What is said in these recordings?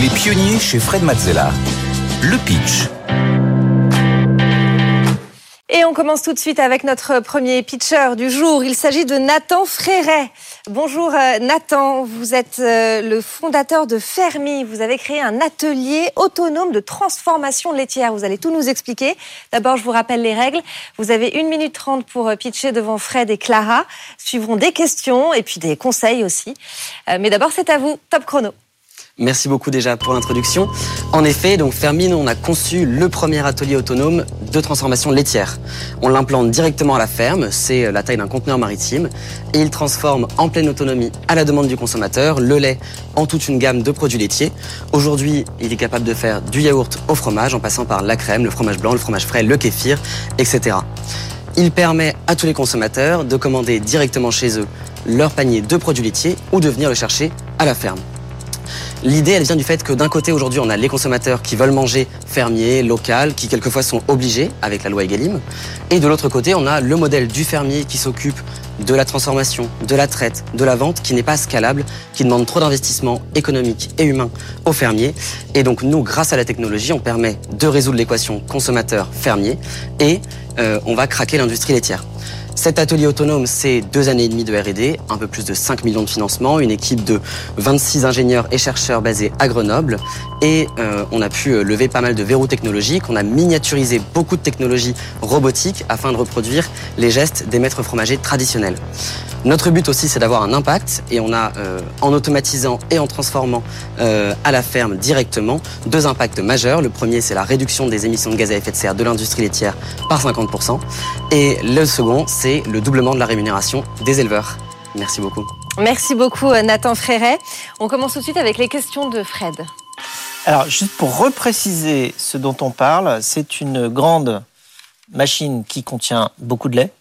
Les pionniers chez Fred Mazzella. Le pitch. Et on commence tout de suite avec notre premier pitcher du jour. Il s'agit de Nathan Fréret. Bonjour euh, Nathan, vous êtes euh, le fondateur de Fermi. Vous avez créé un atelier autonome de transformation laitière. Vous allez tout nous expliquer. D'abord, je vous rappelle les règles. Vous avez une minute trente pour euh, pitcher devant Fred et Clara. Suivront des questions et puis des conseils aussi. Mais d'abord, c'est à vous. Top chrono. Merci beaucoup déjà pour l'introduction. En effet, donc Fermine, on a conçu le premier atelier autonome de transformation laitière. On l'implante directement à la ferme, c'est la taille d'un conteneur maritime, et il transforme en pleine autonomie à la demande du consommateur le lait en toute une gamme de produits laitiers. Aujourd'hui, il est capable de faire du yaourt au fromage en passant par la crème, le fromage blanc, le fromage frais, le kéfir, etc. Il permet à tous les consommateurs de commander directement chez eux leur panier de produits laitiers ou de venir le chercher à la ferme. L'idée, elle vient du fait que d'un côté, aujourd'hui, on a les consommateurs qui veulent manger fermier, local, qui quelquefois sont obligés avec la loi Egalim. Et de l'autre côté, on a le modèle du fermier qui s'occupe de la transformation, de la traite, de la vente, qui n'est pas scalable, qui demande trop d'investissement économique et humain aux fermiers. Et donc, nous, grâce à la technologie, on permet de résoudre l'équation consommateur-fermier et euh, on va craquer l'industrie laitière. Cet atelier autonome, c'est deux années et demie de R&D, un peu plus de 5 millions de financement, une équipe de 26 ingénieurs et chercheurs basés à Grenoble. Et euh, on a pu euh, lever pas mal de verrous technologiques. On a miniaturisé beaucoup de technologies robotiques afin de reproduire les gestes des maîtres fromagers traditionnels. Notre but aussi, c'est d'avoir un impact et on a, euh, en automatisant et en transformant à la ferme directement, deux impacts majeurs. Le premier, c'est la réduction des émissions de gaz à effet de serre de l'industrie laitière par 50%. Et le second, c'est le doublement de la rémunération des éleveurs. Merci beaucoup. Merci beaucoup euh, Nathan Fréret. On commence tout de suite avec les questions de Fred. Alors, juste pour repréciser ce dont on parle, c'est une grande machine qui contient beaucoup de lait,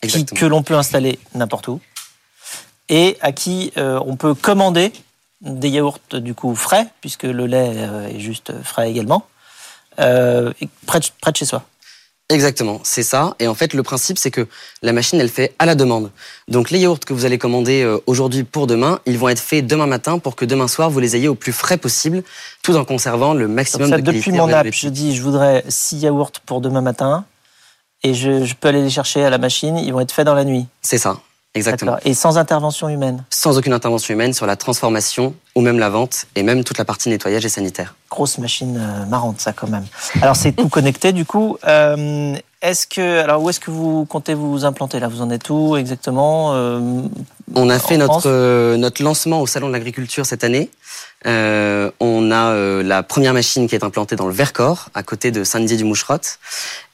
que l'on peut installer n'importe où, et à qui euh, on peut commander des yaourts du coup frais, puisque le lait euh, est juste frais également, près de chez soi. Exactement, c'est ça. Et en fait, le principe, c'est que la machine, elle fait à la demande. Donc, les yaourts que vous allez commander euh, aujourd'hui pour demain, ils vont être faits demain matin pour que demain soir, vous les ayez au plus frais possible, tout en conservant le maximum ça, de qualité. Depuis mon app, je dis, je voudrais 6 yaourts pour demain matin, et je, je peux aller les chercher à la machine, ils vont être faits dans la nuit. C'est ça. Exactement. Et sans intervention humaine Sans aucune intervention humaine sur la transformation ou même la vente et même toute la partie nettoyage et sanitaire. Grosse machine euh, marrante ça quand même. Alors c'est tout connecté du coup. Euh, est-ce que alors où est-ce que vous comptez vous implanter là? Vous en êtes où exactement? Euh, On a fait notre notre lancement au salon de l'agriculture cette année. on a la première machine qui est implantée dans le Vercors, à côté de Saint-Dié-du-Moucherotte.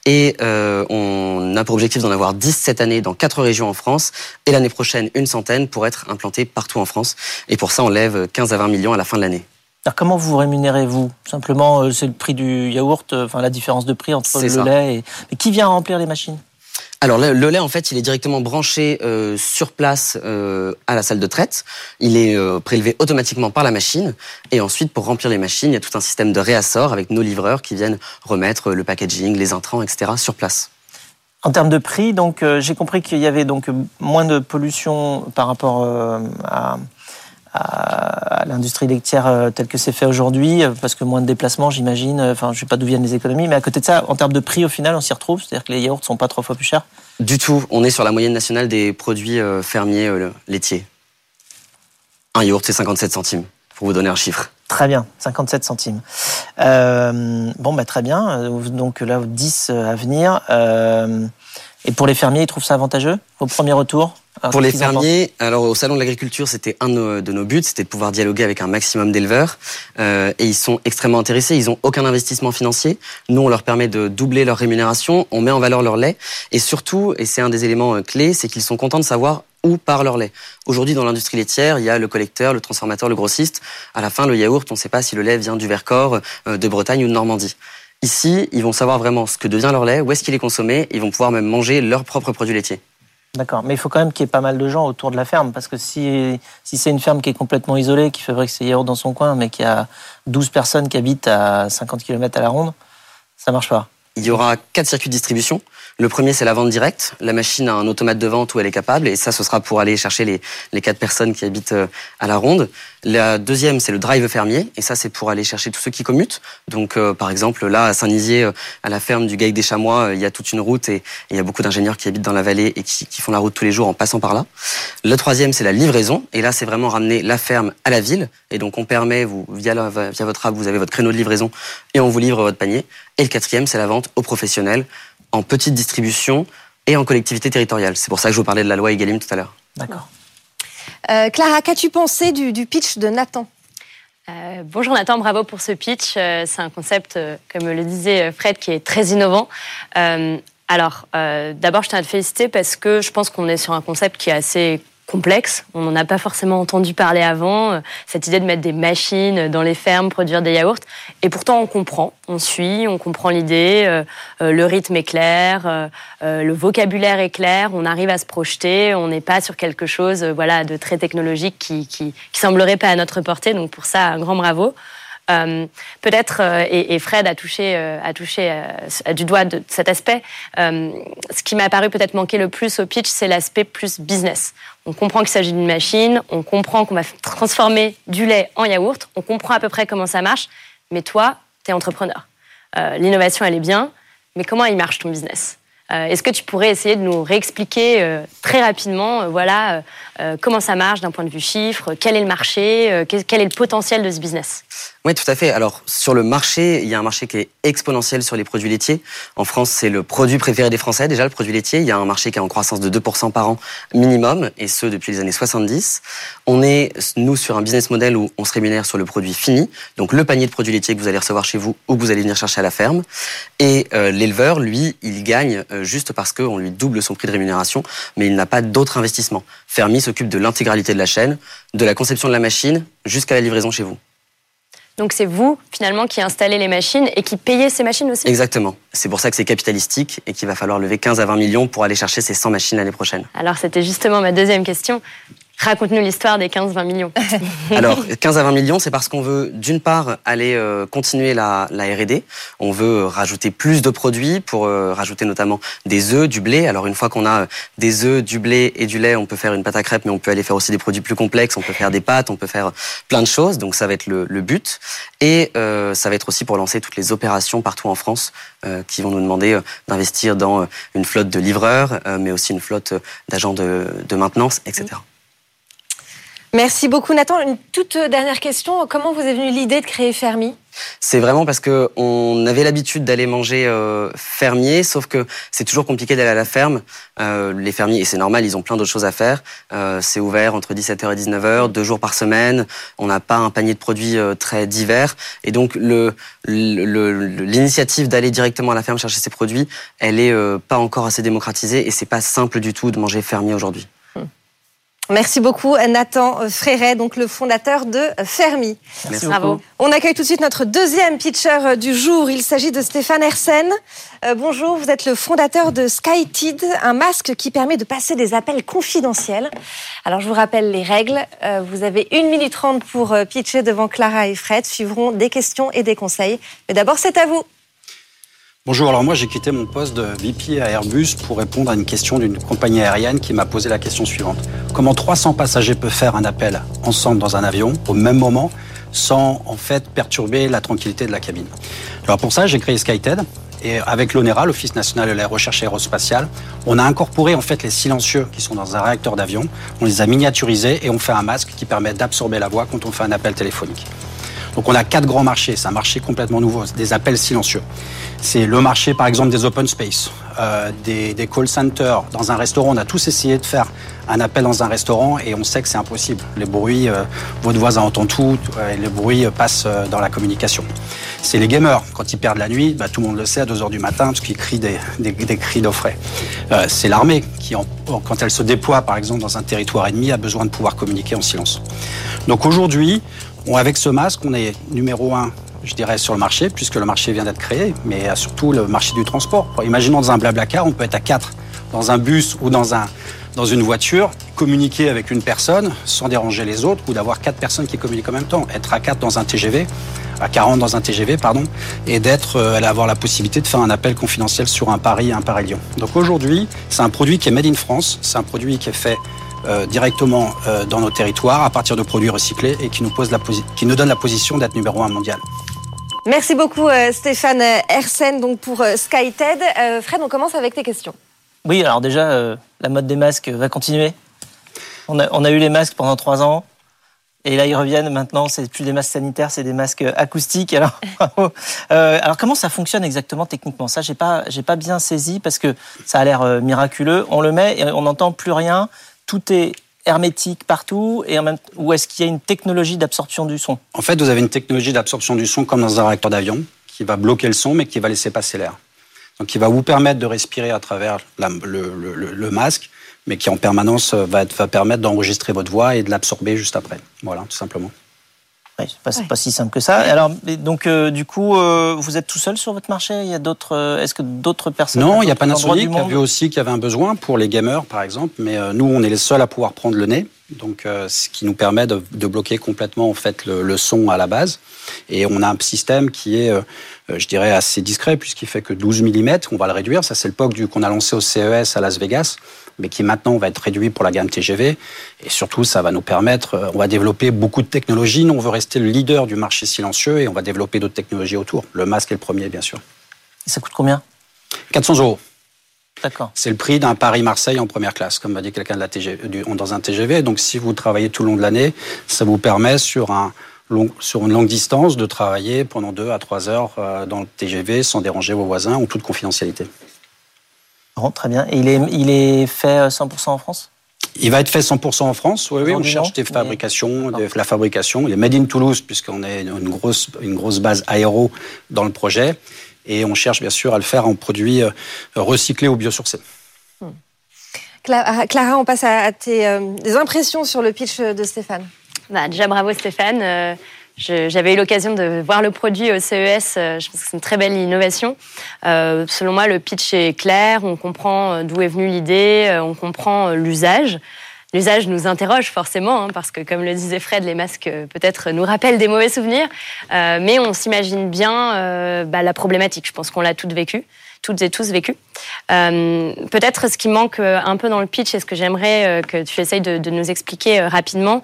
Et on a pour objectif d'en avoir 10 cette année dans quatre régions en France et l'année prochaine une centaine pour être implanté partout en France. Et pour ça, on lève 15 à 20 millions à la fin de l'année. Alors comment vous rémunérez-vous? Simplement, euh, c'est le prix du yaourt, euh, enfin la différence de prix entre le lait et... Mais qui vient remplir les machines? Alors le, lait en fait il est directement branché euh, sur place à la salle de traite. Il est prélevé automatiquement par la machine et ensuite pour remplir les machines il y a tout un système de réassort avec nos livreurs qui viennent remettre le packaging, les intrants, etc. sur place. En termes de prix, donc j'ai compris qu'il y avait donc moins de pollution par rapport à, à l'industrie laitière euh, telle que c'est fait aujourd'hui, euh, parce que moins de déplacements, j'imagine. Euh, enfin, je sais pas d'où viennent les économies, mais à côté de ça, en termes de prix, au final, on s'y retrouve. C'est-à-dire que les yaourts sont pas trois fois plus chers. Du tout. On est sur la moyenne nationale des produits fermiers laitiers. Un yaourt, c'est 57 centimes, pour vous donner un chiffre. Très bien, 57 centimes. bon, bah, très bien. Donc là, 10 à venir. et pour les fermiers, ils trouvent ça avantageux au premier retour? Pour les fermiers, alors au salon de l'agriculture, c'était un de nos, buts, c'était de pouvoir dialoguer avec un maximum d'éleveurs, euh, et ils sont extrêmement intéressés. Ils ont aucun investissement financier. Nous, on leur permet de doubler leur rémunération, on met en valeur leur lait, et surtout, et c'est un des éléments euh, clés, c'est qu'ils sont contents de savoir où part leur lait. Aujourd'hui, dans l'industrie laitière, il y a le collecteur, le transformateur, le grossiste. À la fin, le yaourt, on ne sait pas si le lait vient du Vercors, euh, de Bretagne ou de Normandie. Ici, ils vont savoir vraiment ce que devient leur lait, où est-ce qu'il est consommé, ils vont pouvoir même manger leurs propres produits laitiers. D'accord, mais il faut quand même qu'il y ait pas mal de gens autour de la ferme, parce que si, c'est une ferme qui est complètement isolée, qui fabrique ses yaourts dans son coin, mais qui a 12 personnes qui habitent à 50 km à la ronde, ça marche pas. Il y aura quatre circuits de distribution. Le premier, c'est la vente directe. La machine a un automate de vente où elle est capable, et ça, ce sera pour aller chercher les, les quatre personnes qui habitent euh, à la ronde. La deuxième, c'est le drive fermier, et ça, c'est pour aller chercher tous ceux qui commutent. Donc, euh, par exemple, là, à Saint-Nizier, euh, à la ferme du Gaïc des Chamois, il y a toute une route, et, il y a beaucoup d'ingénieurs qui habitent dans la vallée et qui, qui, font la route tous les jours en passant par là. Le troisième, c'est la livraison, et là, c'est vraiment ramener la ferme à la ville, et donc on permet, vous, via, via votre app, vous avez votre créneau de livraison, et on vous livre votre panier. Et le quatrième, c'est la vente aux professionnels en petite distribution et en collectivité territoriale. C'est pour ça que je vous parlais de la loi Egalim tout à l'heure. D'accord. Euh, Clara, qu'as-tu pensé du, pitch de Nathan? Euh, bonjour Nathan, bravo pour ce pitch. Euh, c'est un concept, comme le disait Fred, qui est très innovant. alors, d'abord, je tiens à te féliciter parce que je pense qu'on est sur un concept qui est assez complexe. On n'en a pas forcément entendu parler avant. Euh, cette idée de mettre des machines dans les fermes, produire des yaourts. Et pourtant, on comprend, on suit, on comprend l'idée. Euh, euh, le rythme est clair, le vocabulaire est clair. On arrive à se projeter. On n'est pas sur quelque chose, voilà, de très technologique qui, qui, qui semblerait pas à notre portée. Donc pour ça, un grand bravo. Euh, peut-être, euh, et, Fred a touché, euh, a touché du doigt de cet aspect, ce qui m'a paru peut-être manquer le plus au pitch, c'est l'aspect plus business. On comprend qu'il s'agit d'une machine, on comprend qu'on va transformer du lait en yaourt, on comprend à peu près comment ça marche, mais toi, tu es entrepreneur. L'innovation, elle est bien, mais comment il marche ton business? Est-ce que tu pourrais essayer de nous réexpliquer très rapidement, voilà, comment ça marche d'un point de vue chiffre, quel est le marché, quel est le potentiel de ce business? Oui, tout à fait. Alors, sur le marché, il y a un marché qui est exponentiel sur les produits laitiers. En France, c'est le produit préféré des Français, déjà, le produit laitier. Il y a un marché qui est en croissance de 2% par an minimum, et ce, depuis les années 70. On est, nous, sur un business model où on se rémunère sur le produit fini, donc le panier de produits laitiers que vous allez recevoir chez vous ou que vous allez venir chercher à la ferme. Et euh, l'éleveur, lui, il gagne euh, juste parce qu'on lui double son prix de rémunération, mais il n'a pas d'autre investissement. Fermi s'occupe de l'intégralité de la chaîne, de la conception de la machine jusqu'à la livraison chez vous. Donc c'est vous finalement qui installez les machines et qui payez ces machines aussi? Exactement. C'est pour ça que c'est capitalistique et qu'il va falloir lever 15 à 20 millions pour aller chercher ces 100 machines l'année prochaine. Alors c'était justement ma deuxième question. Raconte-nous l'histoire des 15-20 millions. Alors, 15 à 20 millions, c'est parce qu'on veut, d'une part, aller euh, continuer la, la R&D. On veut rajouter plus de produits pour euh, rajouter notamment des œufs, du blé. Alors, une fois qu'on a euh, des œufs, du blé et du lait, on peut faire une pâte à crêpes, mais on peut aller faire aussi des produits plus complexes. On peut faire des pâtes, on peut faire plein de choses. Donc, ça va être le, le but. Et ça va être aussi pour lancer toutes les opérations partout en France qui vont nous demander d'investir dans une flotte de livreurs, mais aussi une flotte d'agents de, de maintenance, etc. Merci beaucoup Nathan. Une toute dernière question. Comment vous est venue l'idée de créer Fermi? C'est vraiment parce que on avait l'habitude d'aller manger euh, fermier, sauf que c'est toujours compliqué d'aller à la ferme. Euh, les fermiers, et c'est normal, ils ont plein d'autres choses à faire. Euh, c'est ouvert entre 17h et 19h, deux jours par semaine. On n'a pas un panier de produits euh, très divers. Et donc, l'initiative le, d'aller directement à la ferme chercher ces produits, elle est euh, pas encore assez démocratisée et c'est pas simple du tout de manger fermier aujourd'hui. Merci beaucoup Nathan Fréret, donc le fondateur de Fermi. Merci Bravo. On accueille tout de suite notre deuxième pitcher du jour. Il s'agit de Stéphane Hersen. Euh, bonjour, vous êtes le fondateur de SkyTid, un masque qui permet de passer des appels confidentiels. Alors je vous rappelle les règles. Euh, vous avez une minute trente pour euh, pitcher devant Clara et Fred. Suivront des questions et des conseils. Mais d'abord, c'est à vous. Bonjour, alors moi j'ai quitté mon poste de VP à Airbus pour répondre à une question d'une compagnie aérienne qui m'a posé la question suivante. Comment 300 passagers peuvent faire un appel ensemble dans un avion au même moment sans en fait perturber la tranquillité de la cabine? Alors pour ça j'ai créé SkyTED et avec l'ONERA, l'Office national de la recherche aérospatiale, on a incorporé en fait les silencieux qui sont dans un réacteur d'avion, on les a miniaturisés et on fait un masque qui permet d'absorber la voix quand on fait un appel téléphonique. Donc on a quatre grands marchés, c'est un marché complètement nouveau, des appels silencieux. C'est le marché par exemple des open space, euh, des, call centers. Dans un restaurant, on a tous essayé de faire un appel dans un restaurant et on sait que c'est impossible. Les bruits, euh, votre voisin entend tout et les bruits passent euh, dans la communication. C'est les gamers. Quand ils perdent la nuit, bah, tout le monde le sait à 2h du matin parce qu'ils crient des, cris d'offret. Euh, c'est l'armée qui, quand elle se déploie par exemple dans un territoire ennemi, a besoin de pouvoir communiquer en silence. Donc aujourd'hui, avec ce masque, on est numéro un, je dirais, sur le marché, puisque le marché vient d'être créé, mais surtout le marché du transport. Imaginons dans un blabla car, on peut être à quatre dans un bus ou dans un, dans une voiture, communiquer avec une personne sans déranger les autres ou d'avoir quatre personnes qui communiquent en même temps. Être à quatre dans un TGV, à 40 dans un TGV, pardon, et d'être, euh, avoir la possibilité de faire un appel confidentiel sur un Paris, un Paris-Lyon. Donc aujourd'hui, c'est un produit qui est made in France, c'est un produit qui est fait euh, directement euh, dans nos territoires à partir de produits recyclés et qui nous, pose la qui nous donne la position d'être numéro un mondial. Merci beaucoup Stéphane Hersen donc pour SkyTED. Fred, on commence avec tes questions. Oui, alors déjà, la mode des masques va continuer. On a, on a eu les masques pendant trois ans. Et là, ils reviennent maintenant, c'est plus des masques sanitaires, c'est des masques acoustiques. Alors, euh, alors comment ça fonctionne exactement techniquement? Ça, j'ai pas, j'ai pas bien saisi parce que ça a l'air euh, miraculeux. On le met et on n'entend plus rien. Tout est hermétique partout et en même ou est-ce qu'il y a une technologie d'absorption du son? En fait, vous avez une technologie d'absorption du son comme dans un réacteur d'avion qui va bloquer le son mais qui va laisser passer l'air. Donc, qui va vous permettre de respirer à travers le masque mais qui en permanence euh, va, va permettre d'enregistrer votre voix et de l'absorber juste après. Voilà, tout simplement. Oui, c'est pas, pas, si simple que ça. Alors, donc, euh, du coup, euh, vous êtes tout seul sur votre marché? Il y a d'autres Est-ce que d'autres personnes Non, il y a Panasonic qui a vu aussi qu'il y avait un besoin pour les gamers, par exemple. Mais nous, on est les seuls à pouvoir prendre le nez. Donc, ce qui nous permet de, de, bloquer complètement en fait le, le, son à la base. Et on a un système qui est, je dirais, assez discret puisqu'il fait que 12 mm. On va le réduire. Ça, c'est le POC qu'on a lancé au CES à Las Vegas mais qui maintenant va être réduit pour la gamme TGV. Et surtout, ça va nous permettre, euh, on va développer beaucoup de technologies. Nous, on veut rester le leader du marché silencieux et on va développer d'autres technologies autour. Le masque est le premier, bien sûr. Et ça coûte combien? 400 euros. D'accord. C'est le prix d'un Paris-Marseille en première classe, comme m'a dit quelqu'un de la TGV, dans un TGV. Donc, si vous travaillez tout le long de l'année, ça vous permet sur un Long, sur une longue distance de travailler pendant 2 à 3 heures euh, dans le TGV sans déranger vos voisins ou toute confidentialité très bien. Et il est, il est fait 100% euh, en France? Il va être fait 100% en France. Oui, oui, on cherche des fabrications, la fabrication. Il est made in Toulouse puisqu'on est une grosse, une grosse base aéro dans le projet, et on cherche bien sûr à le faire en produits euh, recyclés ou biosourcés. Hmm. Clara, on passe à tes euh, impressions sur le pitch de Stéphane. Bah, déjà bravo Stéphane. J'avais eu l'occasion de voir le produit au CES. Euh, je pense que c'est une très belle innovation. Euh, selon moi, le pitch est clair. On comprend euh, d'où est venue l'idée. On comprend l'usage. L'usage nous interroge forcément, hein, parce que comme le disait Fred, les masques peut-être nous rappellent des mauvais souvenirs, mais on s'imagine bien bah, la problématique. Je pense qu'on l'a toutes vécu, toutes et tous vécu. peut-être ce qui manque un peu dans le pitch et ce que j'aimerais que tu essayes de, nous expliquer rapidement,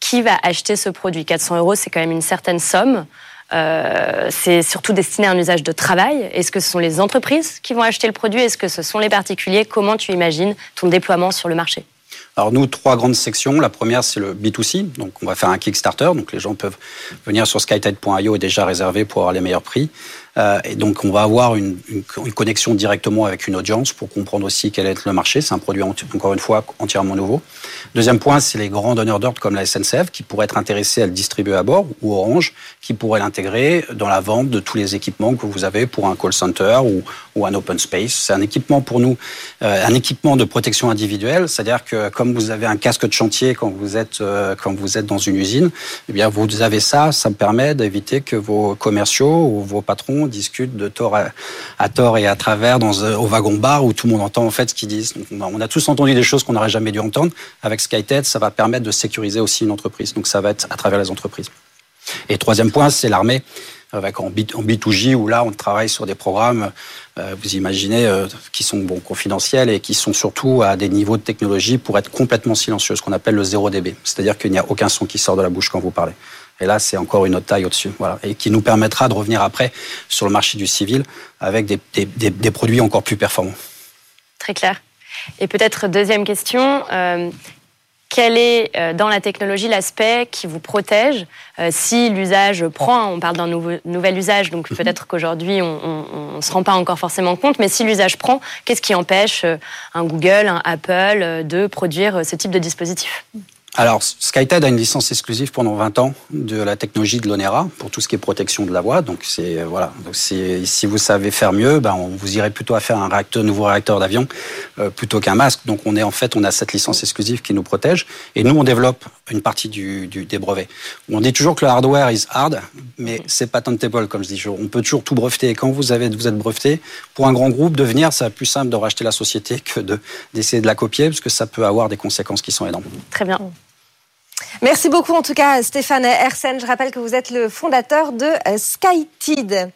qui va acheter ce produit? 400 euros, c'est quand même une certaine somme. Euh, c'est surtout destiné à un usage de travail. Est-ce que ce sont les entreprises qui vont acheter le produit? Est-ce que ce sont les particuliers? Comment tu imagines ton déploiement sur le marché? Alors nous, trois grandes sections. La première, c'est le B2C. Donc on va faire un Kickstarter. Donc les gens peuvent venir sur skytide.io et déjà réserver pour avoir les meilleurs prix. Euh, et donc, on va avoir une, connexion directement avec une audience pour comprendre aussi quel est le marché. C'est un produit, encore une fois, entièrement nouveau. Deuxième point, c'est les grands donneurs d'ordre comme la SNCF qui pourraient être intéressés à le distribuer à bord ou Orange qui pourrait l'intégrer dans la vente de tous les équipements que vous avez pour un call center ou, ou un open space. C'est un équipement pour nous, euh, un équipement de protection individuelle. C'est-à-dire que comme vous avez un casque de chantier quand vous êtes, euh, quand vous êtes dans une usine, eh bien, vous avez ça. Ça me permet d'éviter que vos commerciaux ou vos patrons discute de tort à, tort et à travers dans, euh, au wagon-bar où tout le monde entend en fait ce qu'ils disent. on a tous entendu des choses qu'on n'aurait jamais dû entendre. Avec SkyTED, ça va permettre de sécuriser aussi une entreprise. Donc ça va être à travers les entreprises. Et troisième point, c'est l'armée avec en, B2J où là on travaille sur des programmes, euh, vous imaginez, euh, qui sont bon, confidentiels et qui sont surtout à des niveaux de technologie pour être complètement silencieux, ce qu'on appelle le 0 dB. C'est-à-dire qu'il n'y a aucun son qui sort de la bouche quand vous parlez. Et là, c'est encore une autre taille au-dessus. Voilà. Et qui nous permettra de revenir après sur le marché du civil avec des, des, des, produits encore plus performants. Très clair. Et peut-être deuxième question. Euh, quel est euh, dans la technologie l'aspect qui vous protège euh, si l'usage prend On parle d'un nouvel usage, donc mhm. peut-être qu'aujourd'hui on ne se rend pas encore forcément compte, mais si l'usage prend, qu'est-ce qui empêche un Google, un Apple de produire ce type de dispositif? Alors, SkyTide a une licence exclusive pendant 20 ans de la technologie de l'ONERA pour tout ce qui est protection de la voie. Donc, c'est euh, voilà. Donc, si vous savez faire mieux, ben, on vous irait plutôt à faire un réacteur, nouveau réacteur d'avion euh, plutôt qu'un masque. Donc, on est en fait, on a cette licence exclusive qui nous protège. Et nous, on développe une partie du, du des brevets. On dit toujours que le hardware is hard, mais c'est patentable, comme je dis toujours. On peut toujours tout breveter. Et quand vous avez, vous êtes breveté, pour un grand groupe, devenir, c'est plus simple de racheter la société que d'essayer de, de la copier, parce que ça peut avoir des conséquences qui sont énormes. Très bien. Merci beaucoup en tout cas Stéphane Hersen. Je rappelle que vous êtes le fondateur de euh, SkyTid.